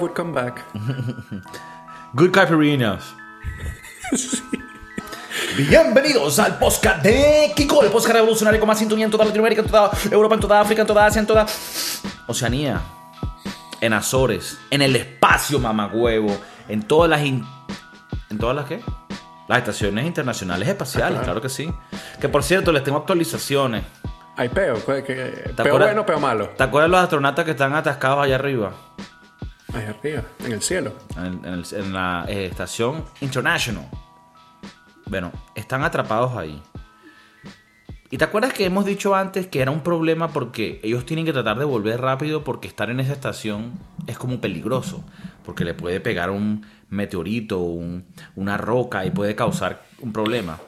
would come back. Good Caipirinhas. Bienvenidos al podcast de Kiko, el podcast revolucionario con más sintonía en toda Latinoamérica, en toda Europa, en toda África, en toda Asia, en toda Oceanía, en Azores, en el espacio, mamagüevo, en todas las... in- ¿En todas las qué? Las estaciones internacionales espaciales, claro que sí. Que por cierto, les tengo actualizaciones. Hay peo. ¿qué- qué- ¿Te Peo acuerdas- bueno, peo malo. ¿Te acuerdas de los astronautas que están atascados allá arriba? Ahí arriba, en el cielo. en, la eh, estación International. Bueno, están atrapados ahí. ¿Y te acuerdas que hemos dicho antes que era un problema porque ellos tienen que tratar de volver rápido porque estar en esa estación es como peligroso? Porque le puede pegar un meteorito, un- una roca y puede causar un problema.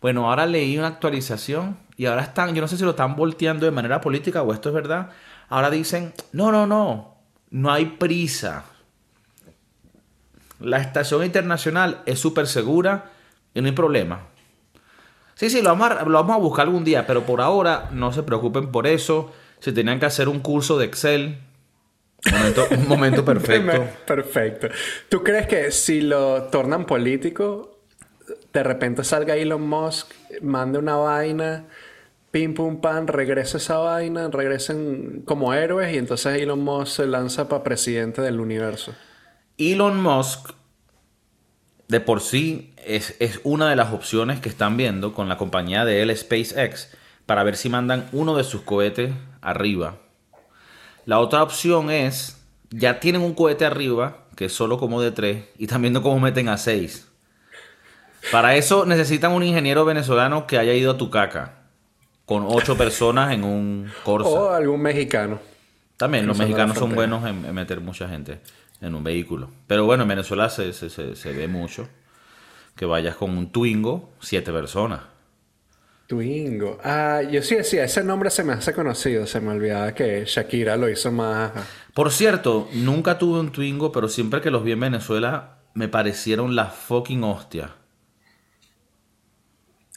Bueno, ahora leí una actualización y ahora están, yo no sé si lo están volteando de manera política o esto es verdad. Ahora dicen, no, no, no, no hay prisa. La estación internacional es súper segura y no hay problema. Sí, sí, lo vamos, a, lo vamos a buscar algún día, pero por ahora no se preocupen por eso. Si tenían que hacer un curso de Excel, momento, un momento perfecto. Perfecto. ¿Tú crees que si lo tornan político, de repente salga Elon Musk, mande una vaina, pim pum pan, regrese esa vaina, regresen como héroes y entonces Elon Musk se lanza para presidente del universo? Elon Musk, de por sí, es, es una de las opciones que están viendo con la compañía de él, SpaceX, para ver si mandan uno de sus cohetes arriba. La otra opción es, ya tienen un cohete arriba, que es solo como de tres, y están viendo cómo meten a seis. Para eso necesitan un ingeniero venezolano que haya ido a Tucaca, con ocho personas en un Corsa. O algún mexicano. También los mexicanos son buenos en, en meter mucha gente en un vehículo. Pero bueno, en Venezuela se, se- se- se ve mucho que vayas con un Twingo, siete personas. Twingo. Ah, yo sí decía, ese nombre se me hace conocido. Se me olvidaba que Shakira lo hizo más. Por cierto, nunca tuve un Twingo, pero siempre que los vi en Venezuela me parecieron la fucking hostia.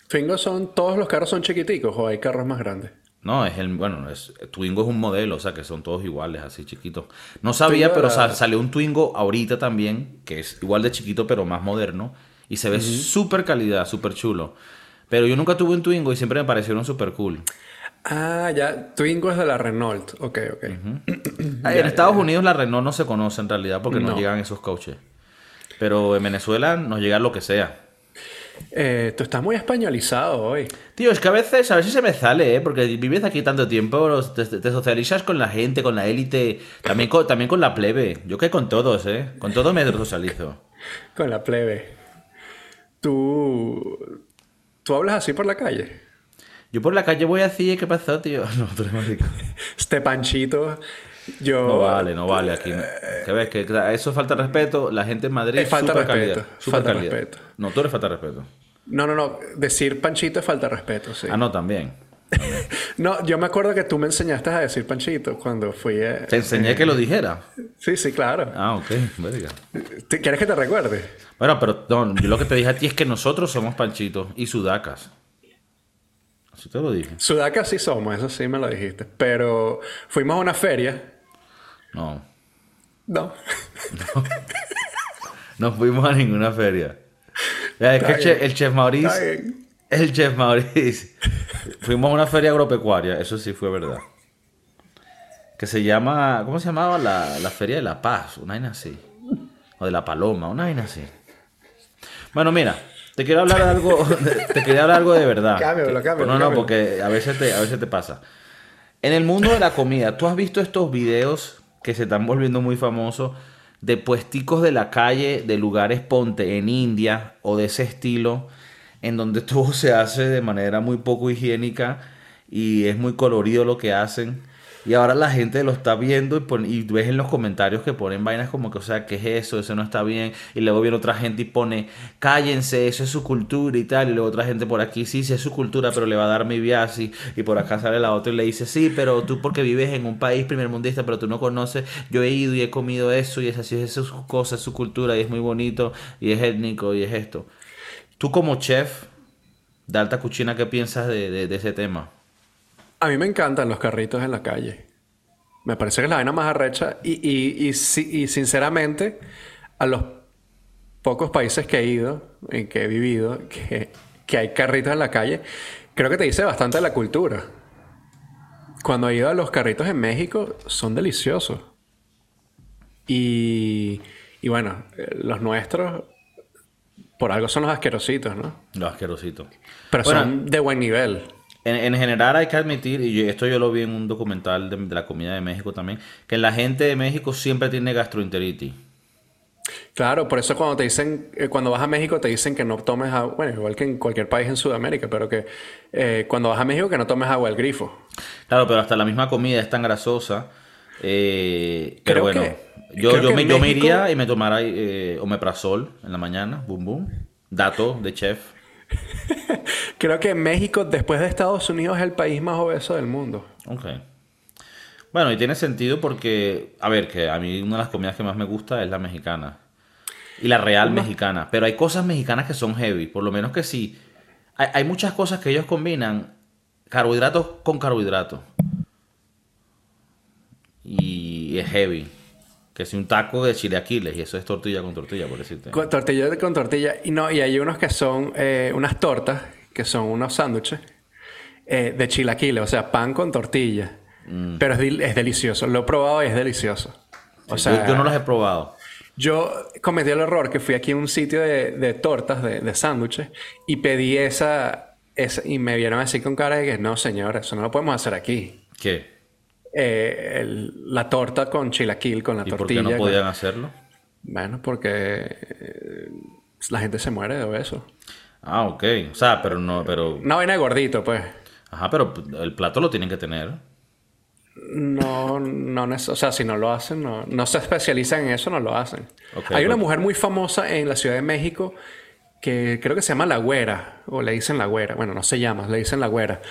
Twingo son, todos los carros son chiquiticos o hay carros más grandes. No, es el, bueno, es, Twingo es un modelo, o sea que son todos iguales, así chiquitos. No sabía, Twingo pero era- sa- salió un Twingo ahorita también, que es igual de chiquito, pero más moderno. Y se ve súper calidad, súper chulo. Pero yo nunca tuve un Twingo y siempre me parecieron súper cool. Ah, ya. Twingo es de la Renault. Ok, ok. En Estados Unidos la Renault no se conoce en realidad porque no, No. llegan esos coches. Pero en Venezuela nos llega lo que sea. Eh, tú estás muy españolizado hoy. Tío, es que a veces, a veces se me sale, ¿eh? Porque vives aquí tanto tiempo, te, te socializas con la gente, con la élite, también con, también con la plebe. Yo que con todos, ¿eh? Con todos me socializo. Con la plebe. Tú. ¿Tú hablas así por la calle? Yo por la calle voy así, ¿qué pasó, tío? No, tú eres marico. Este panchito. Yo. No vale, no vale aquí. ¿Qué ves? Que eso es falta respeto. La gente en Madrid Es falta de súper calidad, respeto, súper falta calidad. respeto. No, tú eres falta de respeto. No, no, no. Decir panchito es falta de respeto, sí. Ah, no, también. No, yo me acuerdo que tú me enseñaste a decir panchito cuando fui. eh, Te enseñé que lo dijera. Sí, sí, claro. Ah, ok, verga. ¿Te- ¿Quieres que te recuerde? Bueno, pero no, yo lo que te dije a ti es que nosotros somos panchitos y sudacas. Así te lo dije. Sudaca sí somos, eso sí me lo dijiste. Pero fuimos a una feria. No, No. no fuimos a ninguna feria. Es que el chef, el chef Maurice, el chef Maurice, fuimos a una feria agropecuaria, eso sí fue verdad. Que se llama, ¿cómo se llamaba? La, la Feria de la Paz, una vaina así. O de la Paloma, una vaina así. Bueno, mira, te quiero hablar de algo, te quería hablar algo de verdad. Que- cámbiamelo, No, no, porque a veces te, a veces te pasa. En el mundo de la comida, ¿tú has visto estos videos que se están volviendo muy famosos de puesticos de la calle, de lugares ponte en India o de ese estilo, en donde todo se hace de manera muy poco higiénica y es muy colorido lo que hacen? Y ahora la gente lo está viendo y, pon- y ves en los comentarios que ponen vainas como que, o sea, ¿qué es eso? Eso no está bien. Y luego viene otra gente y pone, cállense, eso es su cultura y tal. Y luego otra gente por aquí, sí, sí es su cultura, pero le va a dar mi viaje. Y por acá sale la otra y le dice, sí, pero tú porque vives en un país primermundista, pero tú no conoces, yo he ido y he comido eso y es así, es su cosa, es su cultura y es muy bonito y es étnico y es esto. Tú como chef de alta cuchina, ¿qué piensas de, ese tema? A mí me encantan los carritos en la calle. Me parece que es la vaina más arrecha. Y, y, y, si- y sinceramente, a los pocos países que he ido, en que he vivido, que, que hay carritos en la calle, creo que te dice bastante de la cultura. Cuando he ido a los carritos en México, son deliciosos. Y, y bueno, eh, los nuestros, por algo son los asquerositos, ¿no? Los asquerositos. Pero Bueno, son de buen nivel. En, en general hay que admitir, y esto yo lo vi en un documental de, de la comida de México también, que la gente de México siempre tiene gastroenteritis. Claro, por eso cuando te dicen, eh, cuando vas a México te dicen que no tomes agua, bueno, igual que en cualquier país en Sudamérica, pero que eh, cuando vas a México que no tomes agua del grifo. Claro, pero hasta la misma comida es tan grasosa. eh, pero bueno, que- yo, yo, me, yo iría y me tomara eh, omeprazol en la mañana, boom boom. Dato de chef. Creo que México, después de Estados Unidos, es el país más obeso del mundo. Ok. Bueno, y tiene sentido porque, a ver, que a mí una de las comidas que más me gusta es la mexicana. Y la real mexicana. Pero hay cosas mexicanas que son heavy. Por lo menos que sí. Hay, hay muchas cosas que ellos combinan carbohidratos con carbohidratos. Y es heavy. Que si un taco de chileaquiles y eso es tortilla con tortilla, por decirte. Con tortilla con tortilla. Y no, y hay unos que son eh, unas tortas, que son unos sándwiches eh, de chilaquiles, o sea, pan con tortilla. Pero es, es delicioso. Lo he probado y es delicioso. O Sí, sea, yo, yo no los he probado. Yo cometí el error que fui aquí a un sitio de, de tortas, de, de sándwiches, y pedí esa, esa- y me vieron así con cara de que no, señor, eso no lo podemos hacer aquí. ¿Qué? Eh, el- la torta con chilaquil, con la ¿Y por tortilla. qué no con- podían hacerlo? Bueno, porque eh, la gente se muere de eso. Ah, ok. O sea, pero no, pero... Una vaina de gordito, pues. Ajá, pero el plato lo tienen que tener. No, no, o sea, si no lo hacen, no, no se especializan en eso, no lo hacen. Hay una mujer muy famosa en la Ciudad de México que creo que se llama La Güera, o le dicen La Güera, bueno, no se llama, le dicen La Güera,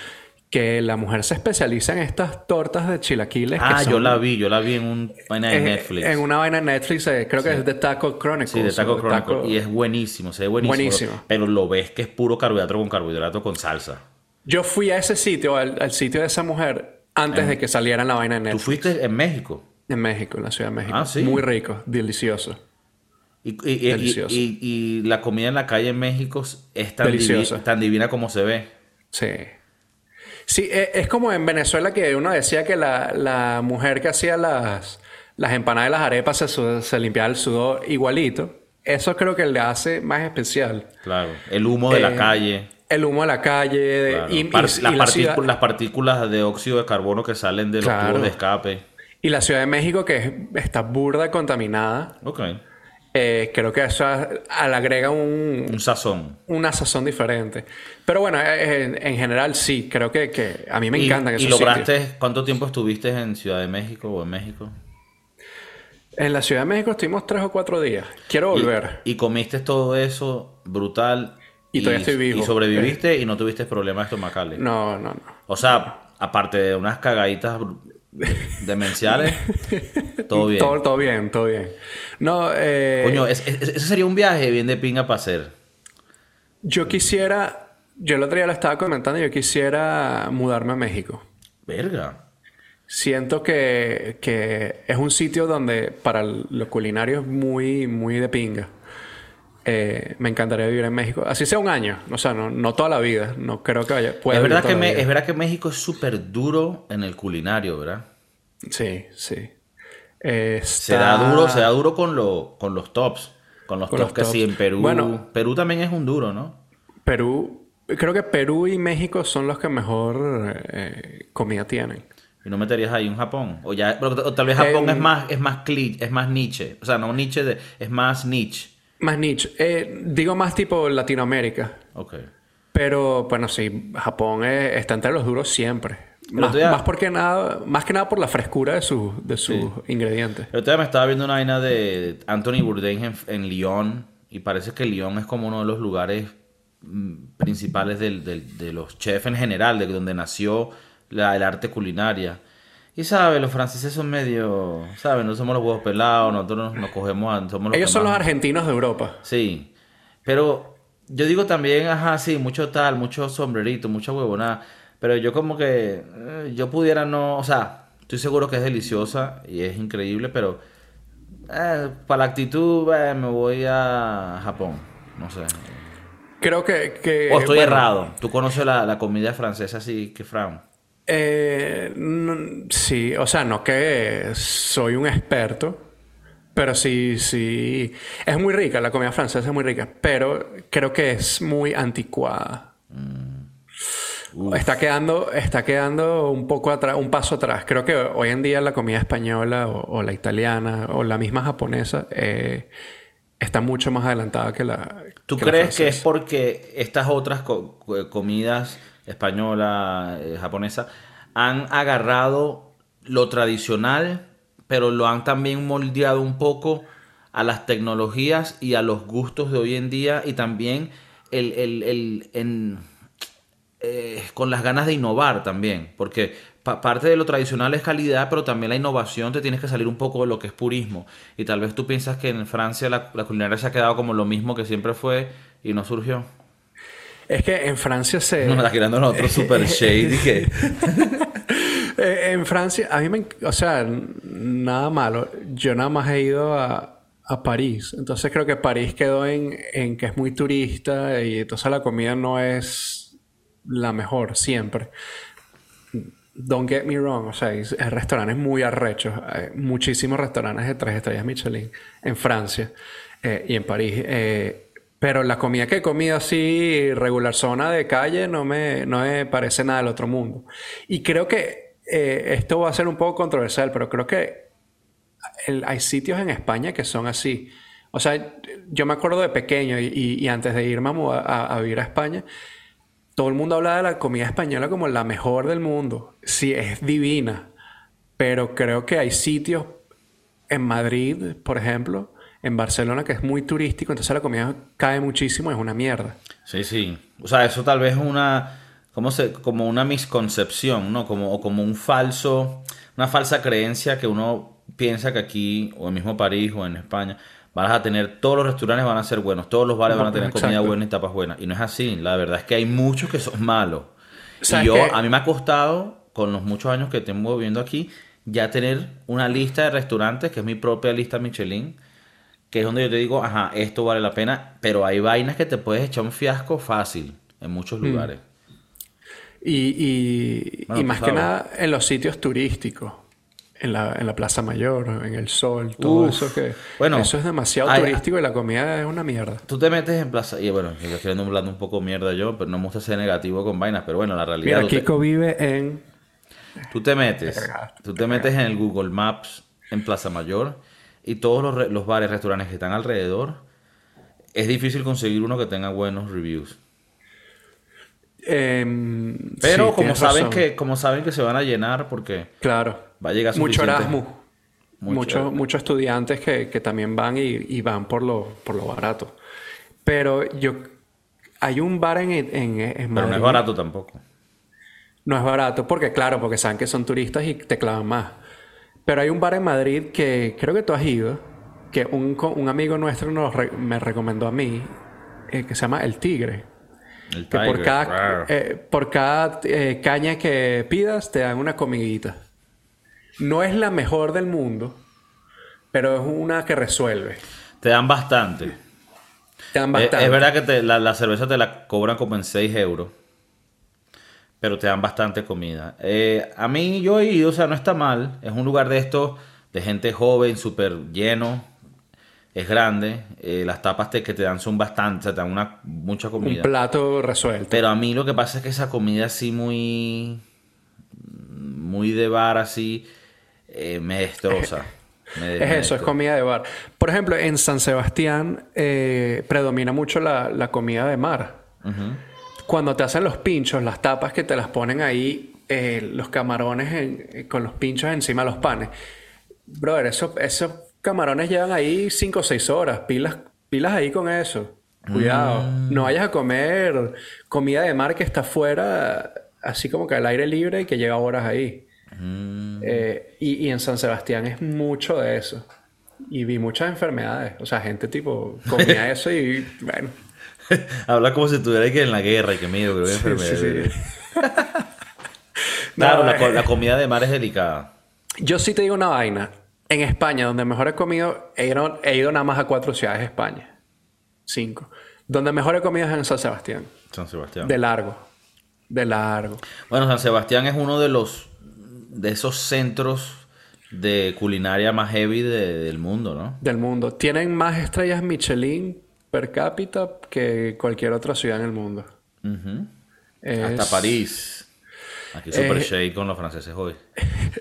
que la mujer se especializa en estas tortas de chilaquiles. que Ah, yo son- la vi, yo la vi en un vaina de eh, Netflix. En una vaina de Netflix, eh, creo que es de Taco Chronicles. Sí, de Taco o de Chronicle. Taco- Y es buenísimo, se ve buenísimo. Buenísimo. Pero lo ves que es puro carbohidrato con carbohidrato con salsa. Yo fui a ese sitio, al, al sitio de esa mujer, antes de que saliera la vaina de Tú Netflix. fuiste en México. En México, en la Ciudad de México. Ah, sí. Muy rico, delicioso. Y, Delicioso. y- y la comida en la calle en México es tan, divi- tan divina como se ve. Sí. Sí, e- es como en Venezuela que uno decía que la, la mujer que hacía las, las empanadas de las arepas se, se limpiaba el sudor igualito. Eso creo que le hace más especial. Claro. El humo de la Eh, calle. El humo de la calle claro. y, y- Par- y las, la partículas, ciudad, las partículas de óxido de carbono que salen de los Claro. tubos de escape. y la Ciudad de México que es- está burda contaminada. Ok. Eh, creo que eso a- le agrega un, Un sazón. una sazón diferente. Pero bueno, eh, en, en general sí, creo que, que a mí me ¿Y, encantan y esos lograste, sitios. cuánto tiempo estuviste en Ciudad de México o en México? En la Ciudad de México estuvimos tres o cuatro días. Quiero Y- volver. Y, comiste todo eso brutal. Y todavía estoy vivo. Y sobreviviste y no tuviste problemas estomacales. No, no, no. O sea, aparte de unas cagaditas demenciales, todo bien. Todo, todo bien, todo bien. No, eh, Coño, es- es- ese sería un viaje bien de pinga para hacer. yo quisiera, yo el otro día lo estaba comentando, yo quisiera mudarme a México. Verga. Siento que, que es un sitio donde para lo culinario es muy, muy de pinga. Eh, me encantaría vivir en México. Así sea un año. O sea, no, no toda la vida. No creo que vaya. pueda Es verdad, que me- es verdad que México es súper duro en el culinario, ¿verdad? Sí, sí. Eh, Se está- da duro, se da duro con, lo, con los tops. Con los Con tops los que sí en Perú. Bueno. Perú también es un duro, ¿no? Perú, creo que Perú y México son los que mejor eh, comida tienen. ¿Y no meterías ahí un Japón? O ya, o tal vez Japón es más, es más cli- es más niche. O sea, no niche de, es más niche. Más niche. Eh, digo más tipo Latinoamérica. Ok. Pero bueno, sí, Japón está entre los duros siempre. Más, porque nada, más que nada por la frescura de, sus de sus ingredientes. El otro día me estaba viendo una vaina de Anthony Bourdain en, en Lyon y parece que Lyon es como uno de los lugares mm, principales del- del- de los chefs en general, de donde nació la, el arte culinaria. Y sabes, los franceses son medio, ¿sabes? No somos los huevos pelados, nosotros nos, nos cogemos a... Somos los Ellos son los argentinos de Europa. Sí, pero yo digo también, ajá, sí, mucho tal, mucho sombrerito, mucha huevonada, pero yo como que, eh, yo pudiera no, o sea, Estoy seguro que es deliciosa y es increíble, pero eh, para la actitud eh, me voy a Japón. No sé. Creo que... que o estoy bueno, errado. ¿Tú conoces la, la comida francesa así que Fran? Eh, no- sí, o sea, no que soy un experto, pero sí, sí. Es muy rica, la comida francesa es muy rica, pero creo que es muy anticuada. Está quedando, está quedando un poco atrás, un paso atrás. Creo que hoy en día la comida española o, o la italiana o la misma japonesa eh, está mucho más adelantada que la. ¿Tú que la crees que es porque estas otras co- co- comidas española, eh, japonesa, han agarrado lo tradicional, pero lo han también moldeado un poco a las tecnologías y a los gustos de hoy en día y también el, el- el- en- eh, con las ganas de innovar también, porque pa- parte de lo tradicional es calidad, pero también la innovación te tienes que salir un poco de lo que es purismo. Y tal vez tú piensas que en Francia la culinaria se ha quedado como lo mismo que siempre fue y no surgió. Es que en Francia se. No me está tirando nosotros super shady que... Eh, en Francia, a mí me... O sea, nada malo. Yo nada más he ido a, a París. Entonces creo que París quedó en, en que es muy turista y entonces la comida no es la mejor siempre. Don't get me wrong. O sea, hay restaurantes muy arrechos. Hay muchísimos restaurantes de tres estrellas Michelin en Francia eh, y en París. Eh, pero la comida que he comido así, regular zona de calle, no me, no me parece nada del otro mundo. Y creo que eh, esto va a ser un poco controversial, pero creo que hay sitios en España que son así. O sea, yo me acuerdo de pequeño y, antes de irme a, a- a vivir a España, todo el mundo hablaba de la comida española como la mejor del mundo. Sí, es divina, pero creo que hay sitios en Madrid, por ejemplo, en Barcelona, que es muy turístico, entonces la comida cae muchísimo, es una mierda. Sí, sí. O sea, eso tal vez es una... ¿Cómo se...? Como una misconcepción, ¿no? Como, o como un falso... Una falsa creencia que uno piensa que aquí, o en mismo París, o en España, vas a tener... Todos los restaurantes van a ser buenos, todos los bares van a tener comida buena y tapas buenas. Y no es así. La verdad es que hay muchos que son malos. Y ¿Sabes yo, a mí me ha costado, con los muchos años que tengo viviendo aquí, ya tener una lista de restaurantes, que es mi propia lista Michelin, que es donde yo te digo, ajá, esto vale la pena, pero hay vainas que te puedes echar un fiasco fácil en muchos lugares. Y, y- Bueno, y más que nada en los sitios turísticos. En la, en la Plaza Mayor, en el Sol, todo Uf. eso que... Bueno, eso es demasiado hay- turístico y la comida es una mierda. Tú te metes en plaza, y bueno, yo estoy hablando un poco mierda yo, pero no me gusta ser negativo con vainas, pero bueno, la realidad... Mira, te- Kiko vive en... Tú te metes, Verga, tú te metes en el Google Maps en Plaza Mayor y todos los, los bares, restaurantes que están alrededor, es difícil conseguir uno que tenga buenos reviews. em, Pero sí, como saben razón. que como saben que se van a llenar porque Claro. va a llegar Mucho Erasmus. Mucho- Muchos muchos estudiantes que, que también van y, y van por lo, por lo barato. Pero yo... Hay un bar en, en, en pero no es barato tampoco. No es barato porque, claro, porque saben que son turistas y te clavan más. Pero hay un bar en Madrid que creo que tú has ido, que un, un amigo nuestro nos re- me recomendó a mí, eh, que se llama El Tigre. El Que por cada, eh, por cada eh, caña que pidas te dan una comidita. No es la mejor del mundo, pero es una que resuelve. Te dan bastante. Te dan Es, bastante. es verdad que te- la, la cerveza te la cobran como en 6 euros. Pero te dan bastante comida. Eh, a mí yo he ido, o sea, no está mal. Es un lugar de estos, de gente joven, súper lleno. Es grande. Eh, las tapas te- que te dan son bastante, o sea, te dan una, mucha Un comida. plato resuelto. Pero a mí lo que pasa es que esa comida así muy... Muy de bar así, eh, me destroza. Me- Es eso, es comida de bar. Por ejemplo, en San Sebastián eh, predomina mucho la, la comida de mar. Cuando te hacen los pinchos, las tapas que te las ponen ahí, eh, los camarones en- eh, con los pinchos encima de los panes. Brother, eso- esos camarones llevan ahí 5 o 6 horas. Pilas, pilas ahí con eso. Cuidado. Mm. No vayas a comer comida de mar que está afuera, así como que al aire libre y que llega horas ahí. Mm. Eh, y, y en San Sebastián es mucho de eso. Y vi muchas enfermedades. O sea, gente tipo comía eso y bueno. Habla como si estuviera que en la guerra y que miedo, que voy a Sí, sí, enfermedad. sí. Claro, No, la, co- eh, la comida de mar es delicada. Yo sí te digo una vaina. En España, donde mejor he comido, he ido, he ido nada más a cuatro ciudades de España. Cinco. Donde mejor he comido es en San Sebastián. San Sebastián. De largo. De largo. Bueno, San Sebastián es uno de los de esos centros de culinaria más heavy de- del mundo, ¿no? Del mundo. Tienen más estrellas Michelin per cápita que cualquier otra ciudad en el mundo. Es- Hasta París. Aquí super Eh, shake con los franceses hoy.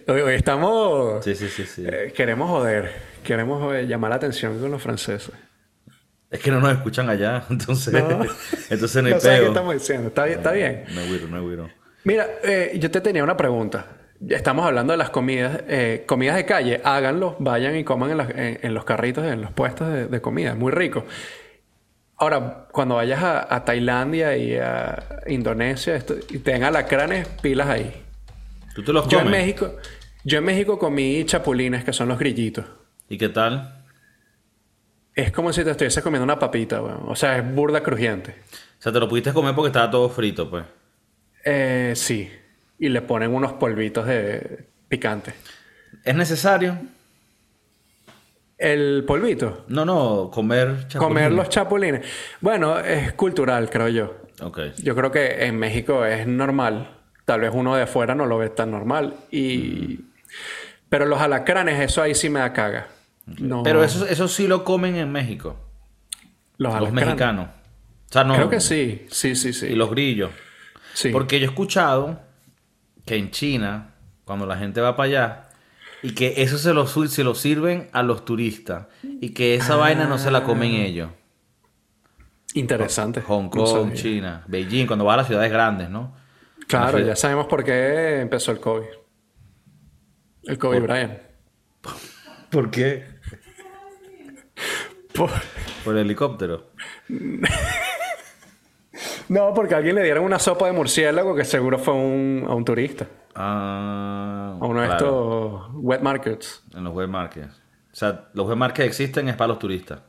Hoy, estamos... Sí, sí, sí, sí. eh, queremos joder. Queremos eh, llamar la atención con los franceses. Es que no nos escuchan allá, entonces No. entonces no hay No sé qué estamos diciendo. Está bien. Está bien. No. Mira, eh, yo te tenía una pregunta. Estamos hablando de las comidas, eh, comidas de calle. Háganlo, vayan y coman en, las- en- en los carritos, en los puestos de, de comida. Muy rico. Ahora, cuando vayas a, a Tailandia y a Indonesia esto- y tengan alacranes, pilas ahí. ¿Tú te los Yo en comes? México, yo en México comí chapulines, que son los grillitos. ¿Y qué tal? Es como si te estuvieses comiendo una papita, weón. O sea, es burda crujiente. O sea, te lo pudiste comer porque estaba todo frito, pues. Eh, sí. Y le ponen unos polvitos de picante. ¿Es necesario? El polvito. No, no, comer chapulines. Comer los chapulines. Bueno, es cultural, creo yo. Ok. Yo creo que en México es normal. Tal vez uno de afuera no lo ve tan normal. Y... Pero los alacranes, eso ahí sí me da caga. No, Pero eso, eso sí lo comen en México. los, Los mexicanos. O sea, no. Creo que sí. Sí, sí, sí. Y los grillos. Sí. Porque yo he escuchado que en China, cuando la gente va para allá, y que eso se lo, se lo sirven a los turistas, y que esa vaina no se la comen ellos. Interesante. Hong Kong. China, Beijing, cuando va a las ciudades grandes, ¿no? Claro, ya sabemos por qué empezó el COVID. El COVID Bryant. ¿Por qué? Por- Por el helicóptero. No, porque a alguien le dieron una sopa de murciélago que seguro fue un- a un turista. Ah, A uno de estos wet markets. En los web markets. O sea, los web markets existen es para los turistas.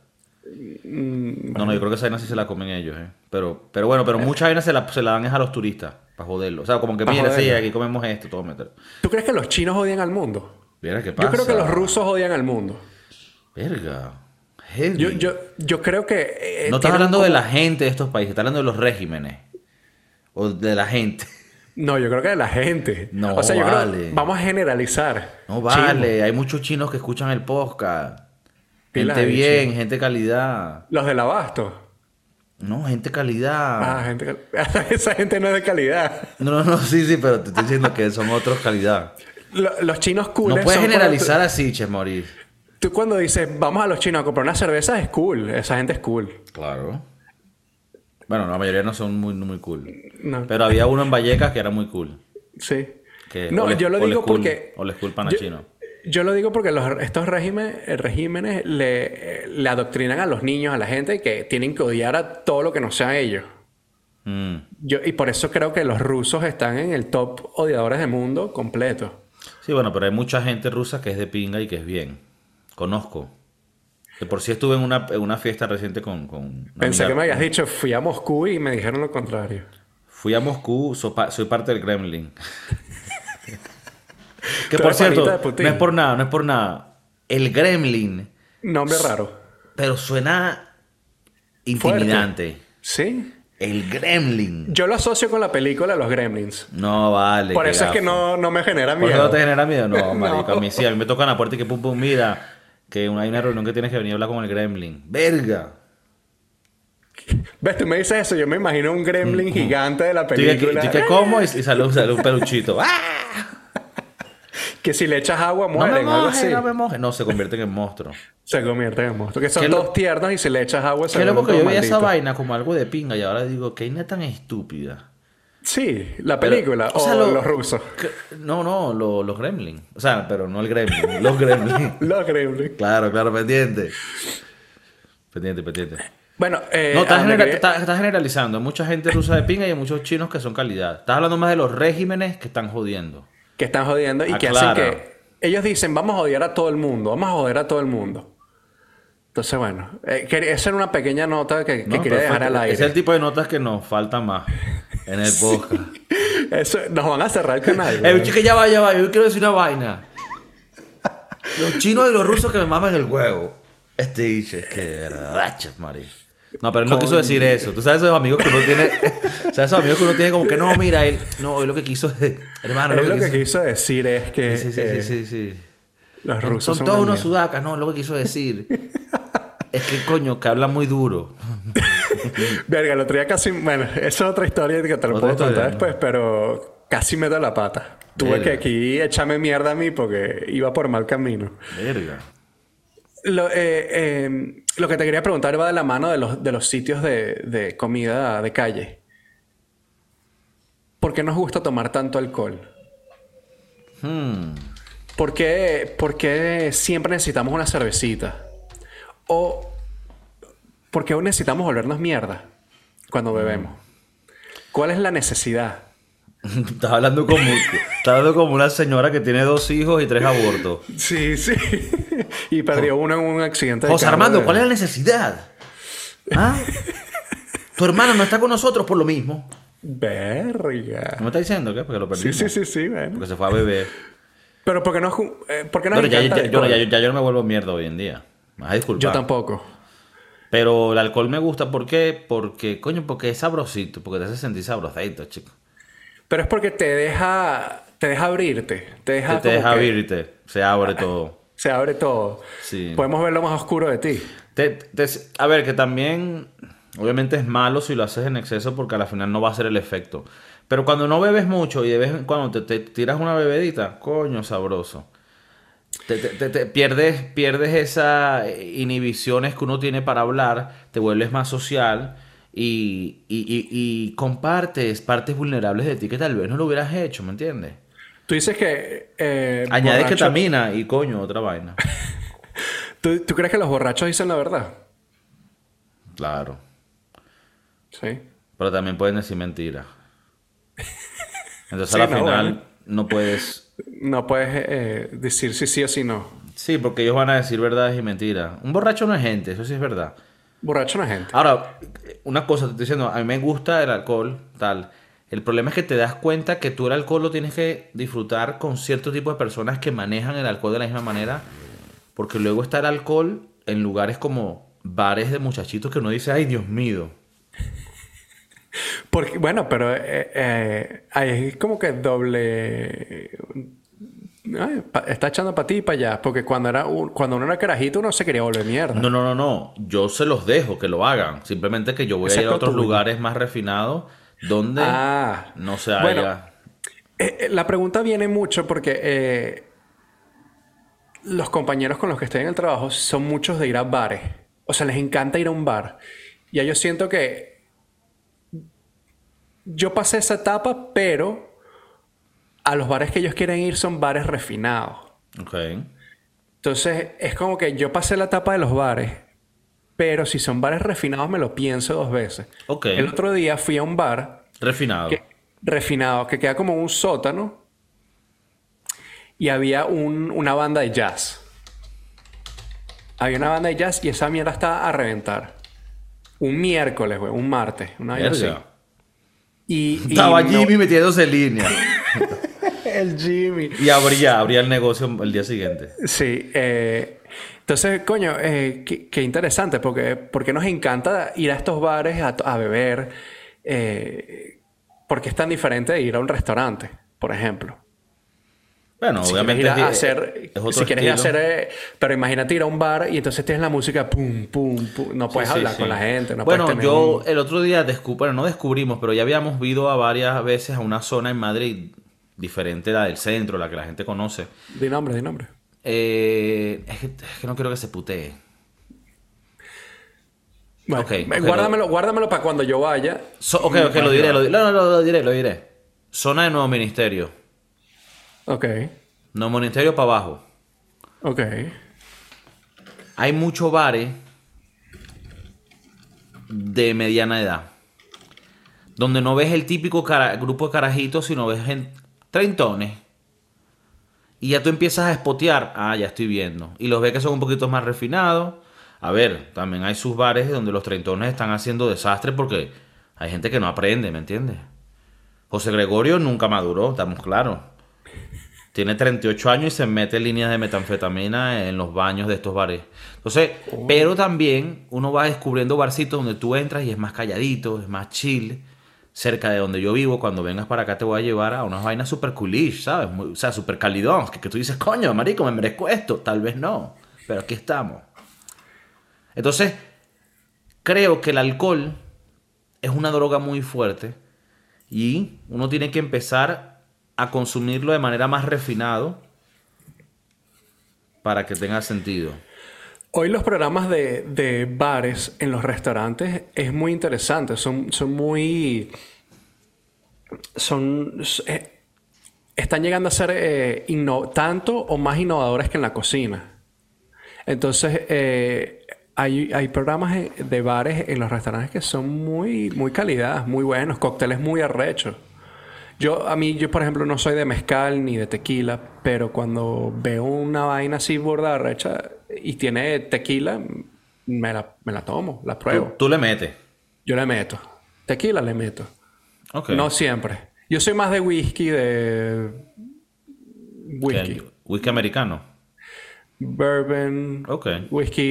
Mm, No, no, yo creo que esa vaina sí se la comen ellos, ¿eh? Pero, pero bueno, pero muchas vainas se la, se la dan es a los turistas, para joderlo. O sea, como que mira, sí, aquí comemos esto, todo meter. ¿Tú crees que los chinos odian al mundo? Mira qué pasa. Yo creo que los rusos odian al mundo. Verga. Yo, yo, yo creo que... eh, no estás hablando como- de la gente de estos países, estás hablando de los regímenes. O de la gente. No, yo creo que de la gente. No, o sea, yo creo- vale. Vamos a generalizar. No vale, hay muchos chinos que escuchan el podcast. Gente bien, gente calidad. Los del abasto. No, gente calidad. Ah, gente... Esa gente no es de calidad. No, no, no, sí, sí, pero te estoy diciendo que son otros calidad. Lo- Los chinos cool. No puedes generalizar así, Che Maurice. Tú cuando dices, vamos a los chinos a comprar una cerveza, es cool. Esa gente es cool. Claro. Bueno, la mayoría no son muy, muy cool. No. Pero había uno en Vallecas que era muy cool. Sí. Que no, yo lo digo school- porque... old school pana yo, chino. yo lo digo porque los, estos regímenes, eh, regímenes le, le adoctrinan a los niños, a la gente, que tienen que odiar a todo lo que no sea ellos. Mm. Yo, y por eso creo que los rusos están en el top odiadores del mundo completo. Sí, bueno, pero hay mucha gente rusa que es de pinga y que es bien. Conozco. De por sí estuve en una, en una fiesta reciente con... con Pensé que me habías dicho, fui a Moscú y me dijeron lo contrario. Fui a Moscú, soy parte del Kremlin. que por cierto, no es por nada, no es por nada. El Gremlin, Nombre raro. pero suena intimidante. ¿Sí? El Gremlin. Yo lo asocio con la película Los Gremlins. No vale. Por eso es que no, no me genera ¿Por qué miedo. no te genera miedo? No, marico, No. a mí sí. A mí me tocan la puerta y que pum pum, mira, que hay una reunión que tienes que venir a hablar con el Gremlin. ¡Verga! ¿Ves? Tú me dices eso, yo me imagino un gremlin gigante de la película. tú que como y, y sale, sale un peluchito. ¡Ah! Que si le echas agua No me mueren, algo así. no me. No, se convierten en monstruos. Se convierten en monstruos. Que son todos tiernos y si le echas agua se Qué loco que yo veía esa vaina como algo de pinga y ahora digo, qué vaina tan estúpida. Sí, la película. o o sea, lo- los rusos. Que- No, no, lo- los gremlins. O sea, pero no el gremlin, los gremlins. Los gremlins. Claro, claro, pendiente. Pendiente, pendiente. Bueno, eh, No, estás, genera- generalizando. Hay mucha gente rusa de pinga y hay muchos chinos que son calidad. Estás hablando más de los regímenes que están jodiendo. que están jodiendo y que hacen que... Ellos dicen, vamos a odiar a todo el mundo. Vamos a joder a todo el mundo. Entonces, bueno. eh, esa era una pequeña nota que, que No, quería dejar al aire. Ese es el tipo de notas que nos falta más en el podcast. Eso, nos van a cerrar el canal. Eh, güey. chica, ya va, ya va. Yo quiero decir una vaina. Los chinos y los rusos que me maman el huevo. Este dice, es que rachas, Mari. No, pero él no quiso decir eso. Tú sabes esos amigos que uno tiene. ¿Sabes esos amigos que uno tiene como que no, mira, él. No, él lo que quiso es. Hermano, Él lo que quiso decir es que Sí, sí, eh, sí, sí, sí. los Son, rusos son, todos una unos sudacas, no, lo que quiso decir. es que coño, que habla muy duro. Verga, el otro día casi... Bueno, esa es otra historia que te lo puedo historia, contar ¿no? después, pero casi me da la pata. Tuve Verga. que aquí echarme mierda a mí porque iba por mal camino. Verga. Lo, eh, eh, lo que te quería preguntar va de la mano de los, de los sitios de, de comida de calle. ¿Por qué nos gusta tomar tanto alcohol? Hmm. ¿Por qué, por qué siempre necesitamos una cervecita? ¿O por qué necesitamos volvernos mierda cuando bebemos? ¿Cuál es la necesidad? Estás hablando como, estás hablando como una señora que tiene dos hijos y tres abortos. Sí, sí. y perdió uno en un accidente de José carro Armando, de- ¿cuál es la necesidad? ¿Ah? Tu hermano no está con nosotros por lo mismo. Verga. ¿No me está diciendo qué? Porque lo Sí, perdimos. sí, sí, sí, bueno. Porque se fue a beber. Pero ¿por qué no, eh, por qué nos Pero ya, ya- yo, ya yo no me vuelvo mierda hoy en día. Me vas a disculpar. Yo tampoco. Pero el alcohol me gusta, ¿por qué? Porque, coño, porque es sabrosito, porque te hace sentir sabrosito, chico. Pero es porque te deja, te deja abrirte. Te deja, Te, deja que abrirte, se abre todo. Se abre todo. Sí. Podemos ver lo más oscuro de ti. Te- te- a ver, que también, obviamente es malo si lo haces en exceso porque al final no va a ser el efecto. Pero cuando no bebes mucho y de vez en cuando te, te tiras una bebedita, coño, sabroso. Te, te- te- te pierdes, pierdes esas inhibiciones que uno tiene para hablar, te vuelves más social y, y- y- y compartes partes vulnerables de ti que tal vez no lo hubieras hecho, ¿me entiendes? Tú dices que... eh, Añades ketamina y coño, otra vaina. ¿Tú, tú crees que los borrachos dicen la verdad? Claro. Sí. Pero también pueden decir mentiras. Entonces Sí, a la no, final bueno. no puedes... No puedes eh, decir si sí o si no. Sí, porque ellos van a decir verdades y mentiras. Un borracho no es gente, eso sí es verdad. Borracho no es gente. Ahora, una cosa, te estoy diciendo, a mí me gusta el alcohol, tal. El problema es que te das cuenta que tú el alcohol lo tienes que disfrutar con cierto tipo de personas que manejan el alcohol de la misma manera. Porque luego está el alcohol en lugares como bares de muchachitos que uno dice, ay, Dios mío. Porque, bueno, pero eh, eh, como que doble... Ay, pa- está echando para ti y para allá. Porque cuando, era un- cuando uno era carajito uno se quería volver mierda. No, no, no, no. Yo se los dejo que lo hagan. Simplemente que yo voy a ir a otros lugares más refinados donde Ah. no se haya. Bueno, Eh, eh, la pregunta viene mucho porque eh, los compañeros con los que estoy en el trabajo son muchos de ir a bares. O sea, les encanta ir a un bar. Y yo siento que yo pasé esa etapa, pero a los bares que ellos quieren ir son bares refinados. Ok. Entonces, es como que yo pasé la etapa de los bares, pero si son bares refinados me lo pienso dos veces. Ok. El otro día fui a un bar Refinado. que- refinado, que queda como un sótano. Y había un- una banda de jazz. Había una banda de jazz y esa mierda estaba a reventar. Un miércoles, güey, un martes, una vaina Y, Estaba no- Jimmy metiéndose en línea. El Jimmy. y abría, abría el negocio el día siguiente. Sí. eh, entonces, coño, eh, qué, qué interesante, porque, porque nos encanta ir a estos bares a, a beber. eh, porque es tan diferente de ir a un restaurante, por ejemplo. Bueno, Si obviamente quieres ir a hacer, es otro si quieres ir a hacer, eh, pero imagínate ir a un bar y entonces tienes la música pum, pum, pum. No puedes Sí, hablar sí. con la gente, no bueno, tener yo un- el otro día descubrí, bueno, no descubrimos, pero ya habíamos ido a varias veces a una zona en Madrid diferente a la del centro, la que la gente conoce. Di nombre, di nombre. Eh, es, que, es que no quiero que se putee. Bueno, Ok, eh, guárdamelo, guárdamelo para cuando yo vaya. So- ok, ok, lo diré, lo, di- no, no, no, lo diré, lo diré. Zona de Nuevo Ministerio. Ok, Nuevo Ministerio para abajo. ok. Hay muchos bares de mediana edad. Donde no ves el típico cara- grupo de carajitos, sino ves en treintones. Y ya tú empiezas a espotear. Ah, ya estoy viendo. Y los ves que son un poquito más refinados. A ver, también hay sus bares donde los treintones están haciendo desastre porque hay gente que no aprende, ¿me entiendes? José Gregorio nunca maduró, estamos claros. Tiene 38 años y se mete líneas de metanfetamina en los baños de estos bares. Entonces, Oh. pero también uno va descubriendo barcitos donde tú entras y es más calladito, es más chill. Cerca de donde yo vivo, cuando vengas para acá te voy a llevar a unas vainas super coolish, ¿sabes? Muy- o sea, super calidón. Que, que tú dices, coño, marico, me merezco esto. Tal vez no, pero aquí estamos. Entonces, creo que el alcohol es una droga muy fuerte y uno tiene que empezar a consumirlo de manera más refinado para que tenga sentido. Hoy los programas de, de bares en los restaurantes es muy interesante. Son, son muy... Son... eh, están llegando a ser eh, tanto o más innovadores que en la cocina. Entonces, eh, hay, hay programas de bares en los restaurantes que son muy, muy calidad, muy buenos, cócteles muy arrechos. Yo, a mí, yo por ejemplo, no soy de mezcal ni de tequila, pero cuando veo una vaina así borda arrecha y tiene tequila, me la, me la tomo, la pruebo. tú le metes. Yo le meto. Tequila le meto. Ok. No siempre. Yo soy más de whisky, de whisky. Whisky americano. Bourbon, Ok. whisky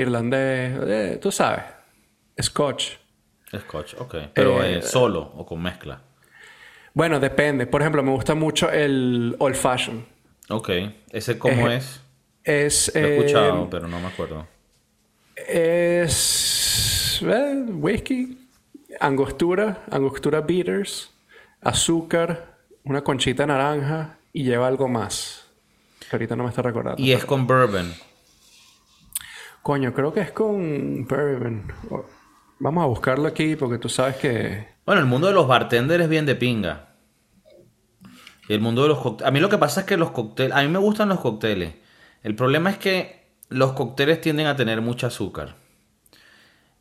irlandés, eh, tú sabes. Scotch. Scotch, ok. Pero Eh, eh, solo o con mezcla. Bueno, depende. Por ejemplo, me gusta mucho el old fashion. Ok. ¿Ese cómo Eh, es? Es. Lo he eh, escuchado, pero no me acuerdo. Es eh, whisky, angostura, angostura bitters, azúcar, una conchita naranja y lleva algo más. Que ahorita no me está recordando. Y es con bourbon. Coño, creo que es con bourbon. Vamos a buscarlo aquí porque tú sabes que... Bueno, el mundo de los bartenders es bien de pinga. El mundo de los cócteles. A mí lo que pasa es que los cócteles. A mí me gustan los cócteles. El problema es que los cócteles tienden a tener mucho azúcar.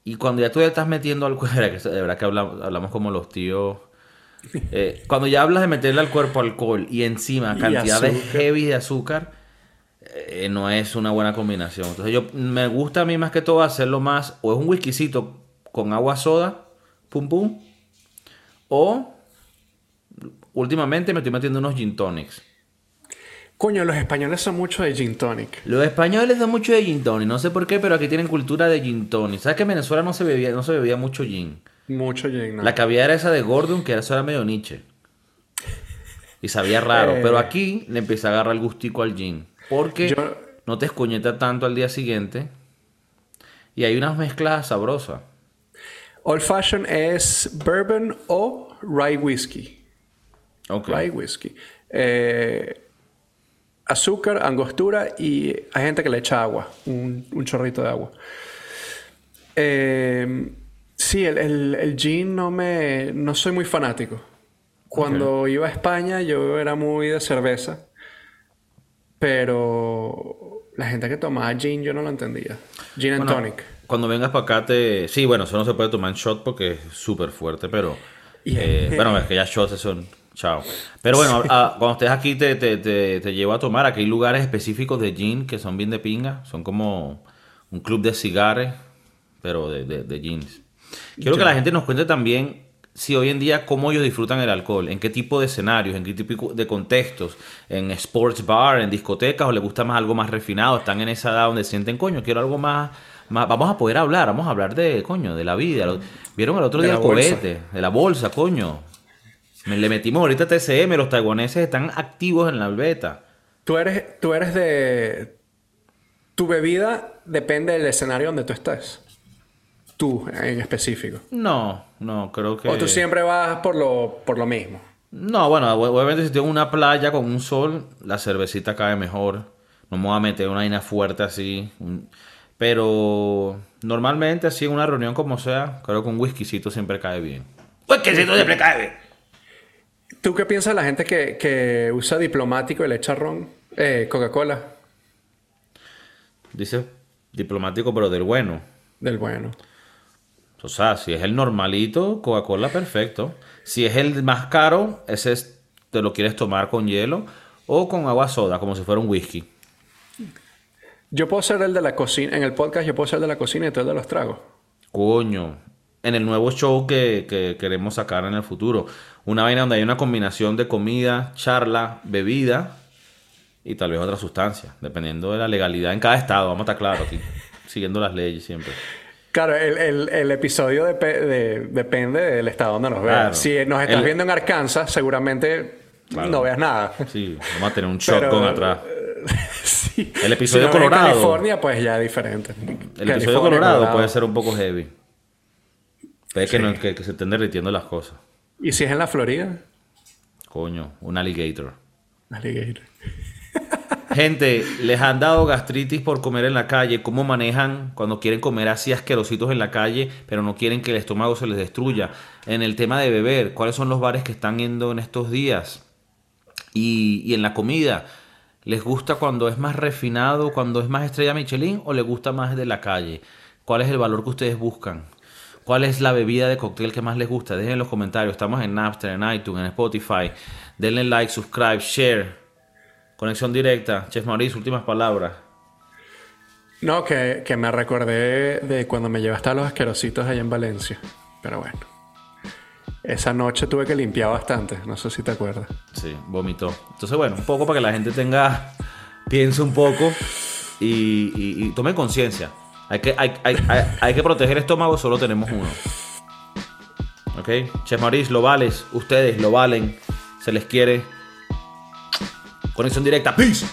Y cuando ya tú le estás metiendo al cuerpo. De verdad que hablamos, hablamos como los tíos. Eh, cuando ya hablas de meterle al cuerpo alcohol y encima cantidades heavy de azúcar, eh, no es una buena combinación. Entonces yo me gusta a mí más que todo hacerlo más, o es un whiskycito con agua soda, pum pum, o últimamente me estoy metiendo unos gin tonics. Coño, los españoles son mucho de gin tonic. Los españoles dan mucho de gin tonic, no sé por qué, pero aquí tienen cultura de gin tonic. ¿Sabes que en Venezuela no se bebía, no se bebía mucho gin? Mucho gin, ¿no? La había era esa de Gordon, que eso era medio niche. Y sabía raro. Eh. Pero aquí le empecé a agarrar el gustico al gin. Porque Yo- no te escoñeta tanto al día siguiente. Y hay unas mezclas sabrosas. Old fashion es bourbon o rye whiskey. Ok. Rye whiskey. Eh, azúcar, angostura y hay gente que le echa agua, un, un chorrito de agua. Eh, sí, el, el, el gin no me... no soy muy fanático. Cuando iba a España yo era muy de cerveza, pero la gente que tomaba gin yo no lo entendía. Gin and Bueno, tonic. Cuando vengas para acá te... Sí, bueno, eso no se puede tomar en shot porque es súper fuerte, pero... eh, bueno, es que ya shots son... Chao. Pero bueno, a- cuando estés aquí te, te, te, te llevo a tomar. Aquí hay lugares específicos de gin que son bien de pinga. Son como un club de cigarres, pero de, de, de jeans. Quiero que la gente nos cuente también si hoy en día cómo ellos disfrutan el alcohol, en qué tipo de escenarios, en qué tipo de contextos, en sports bar, en discotecas, o les gusta más algo más refinado, están en esa edad donde sienten, coño, quiero algo más- vamos a poder hablar, vamos a hablar de, coño, de la vida. Vieron el otro De día el cohete, de la bolsa, coño. Me le metimos ahorita TCM, los taiwaneses están activos en la beta. Tú eres, tú eres de... Tu bebida depende del escenario donde tú estés. Tú, en específico. No, no, creo que... O tú siempre vas por lo, por lo mismo. No, bueno, obviamente si tengo una playa con un sol, la cervecita cae mejor. No me voy a meter una vaina fuerte así. un- Pero normalmente así en una reunión como sea, creo que un whiskycito siempre cae bien. Whiskycito siempre cae bien. ¿Tú qué piensas de la gente que, que usa diplomático y le echa ron? Eh, Coca-Cola. Dice diplomático, pero del bueno. Del bueno. O sea, si es el normalito, Coca-Cola, perfecto. Si es el más caro, ese es- te lo quieres tomar con hielo o con agua soda, como si fuera un whisky. Yo puedo ser el de la cocina. En el podcast yo puedo ser el de la cocina y tú el de los tragos. Coño. En el nuevo show que, que queremos sacar en el futuro. Una vaina donde hay una combinación de comida, charla, bebida y tal vez otra sustancia, dependiendo de la legalidad en cada estado, vamos a estar claros aquí, siguiendo las leyes siempre. Claro, el, el, el episodio dep- de- depende del estado donde nos veas. Claro. Si nos estás El- viendo en Arkansas, seguramente Claro. no veas nada. Sí, vamos a tener un Pero- shotgun atrás. Sí. El episodio Si ves en Colorado. California, pues ya es diferente. El episodio Colorado puede ser un poco heavy. Puede que, no- que- que se estén derritiendo las cosas. ¿Y si es en la Florida? Coño, un alligator. Alligator. Gente, les han dado gastritis por comer en la calle. ¿Cómo manejan cuando quieren comer así asquerositos en la calle, pero no quieren que el estómago se les destruya? En el tema de beber, ¿cuáles son los bares que están yendo en estos días? Y, y en la comida, ¿les gusta cuando es más refinado, cuando es más estrella Michelin o les gusta más de la calle? ¿Cuál es el valor que ustedes buscan? ¿Cuál es la bebida de cóctel que más les gusta? Dejen en los comentarios. Estamos en Napster, en iTunes, en Spotify. Denle like, subscribe, share. Conexión directa. Chef Maurice, últimas palabras. No, que, que me recordé de cuando me llevaste a los asquerositos allá en Valencia. Pero bueno. Esa noche tuve que limpiar bastante. No sé si te acuerdas. Sí, vomitó. Entonces, bueno, un poco para que la gente tenga, piense un poco y, y- tome conciencia. Hay que, hay, hay- hay- que proteger el estómago, solo tenemos uno. ¿Ok? Chef lo vales. Ustedes lo valen. Se les quiere. Conexión directa. Peace.